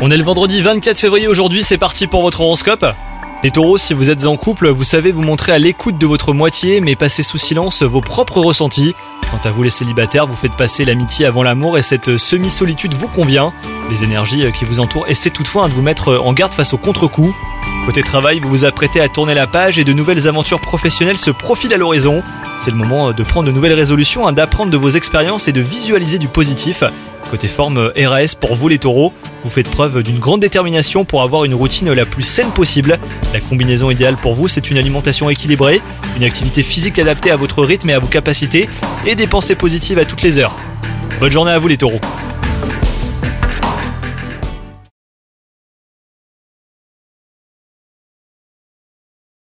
On est le vendredi 24 février aujourd'hui, c'est parti pour votre horoscope. Les taureaux, si vous êtes en couple, vous savez vous montrer à l'écoute de votre moitié, mais passez sous silence vos propres ressentis. Quant à vous les célibataires, vous faites passer l'amitié avant l'amour et cette semi-solitude vous convient. Les énergies qui vous entourent essaient toutefois de vous mettre en garde face au contre-coup. Côté travail, vous vous apprêtez à tourner la page et de nouvelles aventures professionnelles se profilent à l'horizon. C'est le moment de prendre de nouvelles résolutions, hein, d'apprendre de vos expériences et de visualiser du positif. Côté forme RAS pour vous les taureaux, vous faites preuve d'une grande détermination pour avoir une routine la plus saine possible. La combinaison idéale pour vous, c'est une alimentation équilibrée, une activité physique adaptée à votre rythme et à vos capacités, et des pensées positives à toutes les heures. Bonne journée à vous les taureaux